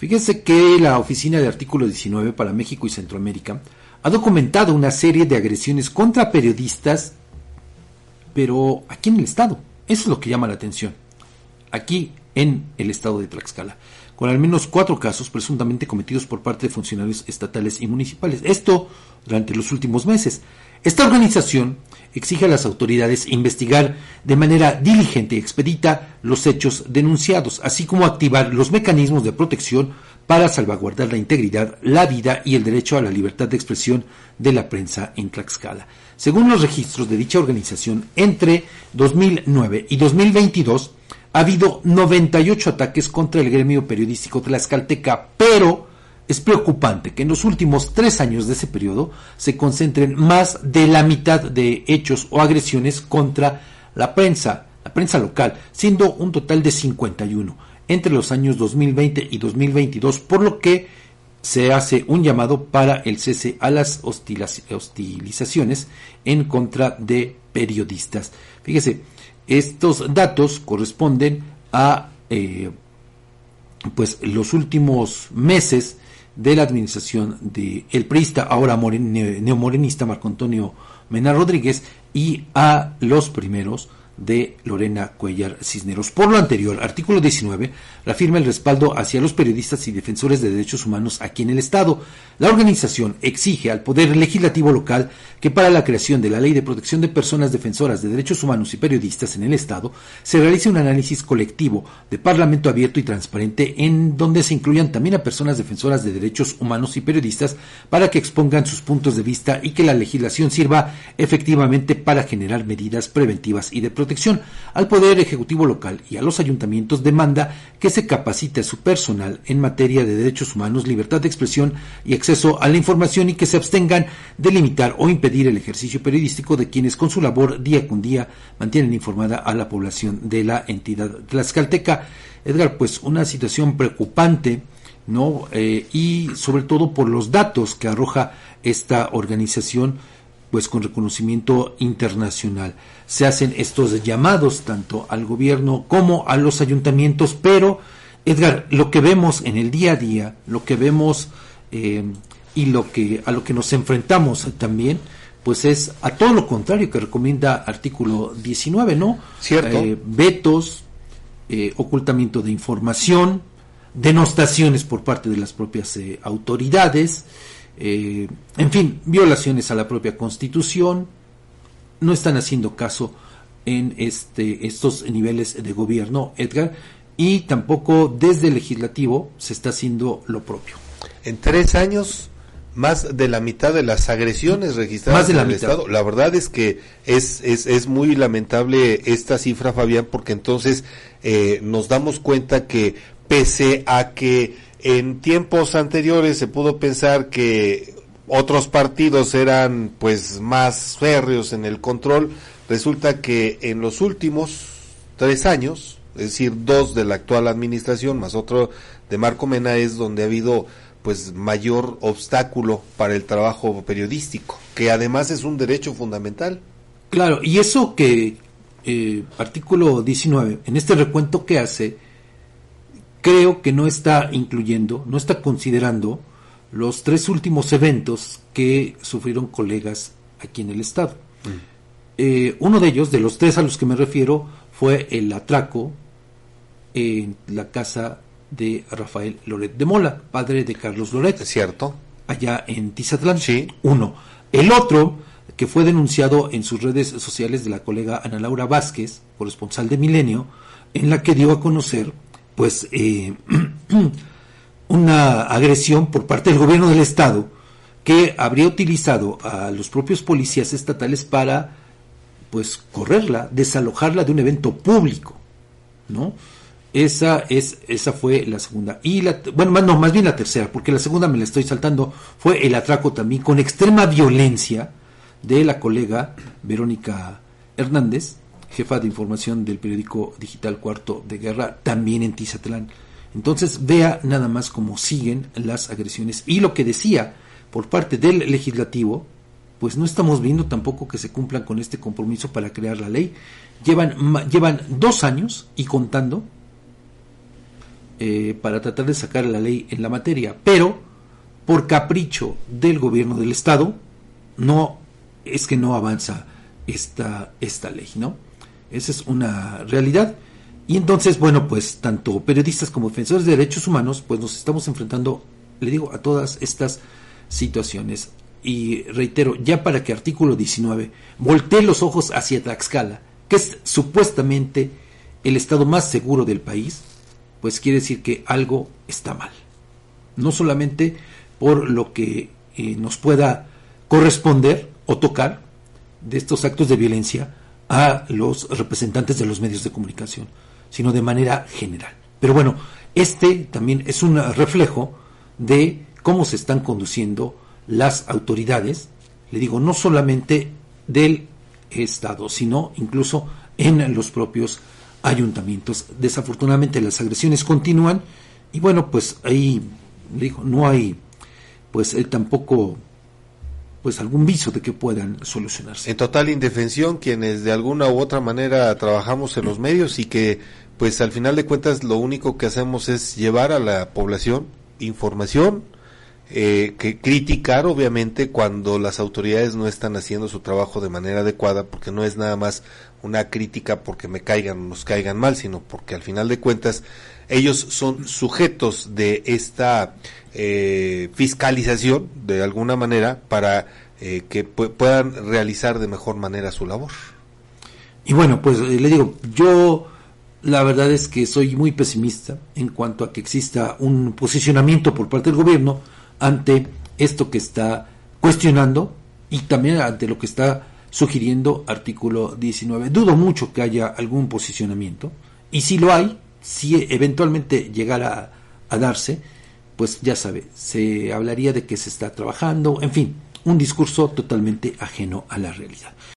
Fíjense que la Oficina de Artículo 19 para México y Centroamérica ha documentado una serie de agresiones contra periodistas, pero aquí en el Estado. Eso es lo que llama la atención. Aquí en el Estado de Tlaxcala, con al menos cuatro casos presuntamente cometidos por parte de funcionarios estatales y municipales. Esto durante los últimos meses. Esta organización exige a las autoridades investigar de manera diligente y expedita los hechos denunciados, así como activar los mecanismos de protección para salvaguardar la integridad, la vida y el derecho a la libertad de expresión de la prensa en Tlaxcala. Según los registros de dicha organización, entre 2009 y 2022 ha habido 98 ataques contra el gremio periodístico tlaxcalteca, pero es preocupante que en los últimos tres años de ese periodo se concentren más de la mitad de hechos o agresiones contra la prensa, la prensa local, siendo un total de 51 entre los años 2020 y 2022, por lo que se hace un llamado para el cese a las hostilizaciones en contra de periodistas. Fíjese, estos datos corresponden a eh, pues los últimos meses de la administración del el priista, ahora neomorenista Marco Antonio Mena Rodríguez, y a los primeros de Lorena Cuellar Cisneros. Por lo anterior, artículo 19 reafirma el respaldo hacia los periodistas y defensores de derechos humanos aquí en el Estado. La organización exige al Poder Legislativo local que para la creación de la Ley de Protección de Personas Defensoras de Derechos Humanos y Periodistas en el Estado se realice un análisis colectivo de Parlamento abierto y transparente en donde se incluyan también a personas defensoras de derechos humanos y periodistas para que expongan sus puntos de vista y que la legislación sirva efectivamente para generar medidas preventivas y de protección protección. Al Poder Ejecutivo local y a los ayuntamientos demanda que se capacite a su personal en materia de derechos humanos, libertad de expresión y acceso a la información y que se abstengan de limitar o impedir el ejercicio periodístico de quienes con su labor día con día mantienen informada a la población de la entidad tlaxcalteca. Edgar, pues una situación preocupante, ¿no? Eh, y sobre todo por los datos que arroja esta organización pues con reconocimiento internacional. Se hacen estos llamados tanto al gobierno como a los ayuntamientos, pero Edgar, lo que vemos en el día a día, lo que vemos eh, y lo que a lo que nos enfrentamos también, pues es a todo lo contrario que recomienda artículo 19, ¿no? Cierto. Eh, vetos, eh, ocultamiento de información, denostaciones por parte de las propias autoridades, eh, en fin, violaciones a la propia constitución, no están haciendo caso en este, estos niveles de gobierno, Edgar, y tampoco desde el legislativo se está haciendo lo propio. En tres años, más de la mitad de las agresiones registradas en el Estado. La verdad es que es, es, es, muy lamentable esta cifra, Fabián, porque entonces eh, nos damos cuenta que pese a que en tiempos anteriores se pudo pensar que otros partidos eran pues más férreos en el control. Resulta que en los últimos tres años, es decir, dos de la actual administración más otro de Marco Mena es donde ha habido pues mayor obstáculo para el trabajo periodístico, que además es un derecho fundamental. Claro, y eso que eh, artículo 19, en este recuento que hace, creo que no está incluyendo, no está considerando los tres últimos eventos que sufrieron colegas aquí en el estado. Mm. Eh, uno de ellos, de los tres a los que me refiero, fue el atraco en la casa de Rafael Loret de Mola, padre de Carlos Loret. Cierto. Allá en Tizatlán. Sí. Uno. El otro, que fue denunciado en sus redes sociales de la colega Ana Laura Vázquez, corresponsal de Milenio, en la que dio a conocer pues eh, una agresión por parte del gobierno del estado que habría utilizado a los propios policías estatales para pues correrla, desalojarla de un evento público, ¿no? Esa es esa fue la segunda y la bueno, más, no, más bien la tercera, porque la segunda me la estoy saltando, fue el atraco también con extrema violencia de la colega Verónica Hernández jefa de información del periódico digital Cuarto de Guerra, también en Tizatlán. Entonces vea nada más cómo siguen las agresiones y lo que decía por parte del legislativo, pues no estamos viendo tampoco que se cumplan con este compromiso para crear la ley. Llevan, llevan dos años y contando eh, para tratar de sacar la ley en la materia, pero por capricho del gobierno del estado no es que no avanza esta, esta ley, ¿no? Esa es una realidad. Y entonces, bueno, pues tanto periodistas como defensores de derechos humanos, pues nos estamos enfrentando, le digo, a todas estas situaciones. Y reitero, ya para que artículo 19 voltee los ojos hacia Tlaxcala, que es supuestamente el estado más seguro del país, pues quiere decir que algo está mal. No solamente por lo que eh, nos pueda corresponder o tocar de estos actos de violencia a los representantes de los medios de comunicación, sino de manera general. Pero bueno, este también es un reflejo de cómo se están conduciendo las autoridades, le digo, no solamente del Estado, sino incluso en los propios ayuntamientos. Desafortunadamente las agresiones continúan y bueno, pues ahí le digo, no hay pues eh, tampoco pues algún viso de que puedan solucionarse. En total indefensión quienes de alguna u otra manera trabajamos en los medios y que pues al final de cuentas lo único que hacemos es llevar a la población información, eh, que criticar obviamente cuando las autoridades no están haciendo su trabajo de manera adecuada, porque no es nada más una crítica porque me caigan o nos caigan mal, sino porque al final de cuentas ellos son sujetos de esta eh, fiscalización de alguna manera para eh, que puedan realizar de mejor manera su labor. Y bueno, pues eh, le digo, yo la verdad es que soy muy pesimista en cuanto a que exista un posicionamiento por parte del gobierno ante esto que está cuestionando y también ante lo que está sugiriendo artículo 19. Dudo mucho que haya algún posicionamiento y si lo hay, si eventualmente llegara a darse, pues ya sabe, se hablaría de que se está trabajando, en fin, un discurso totalmente ajeno a la realidad.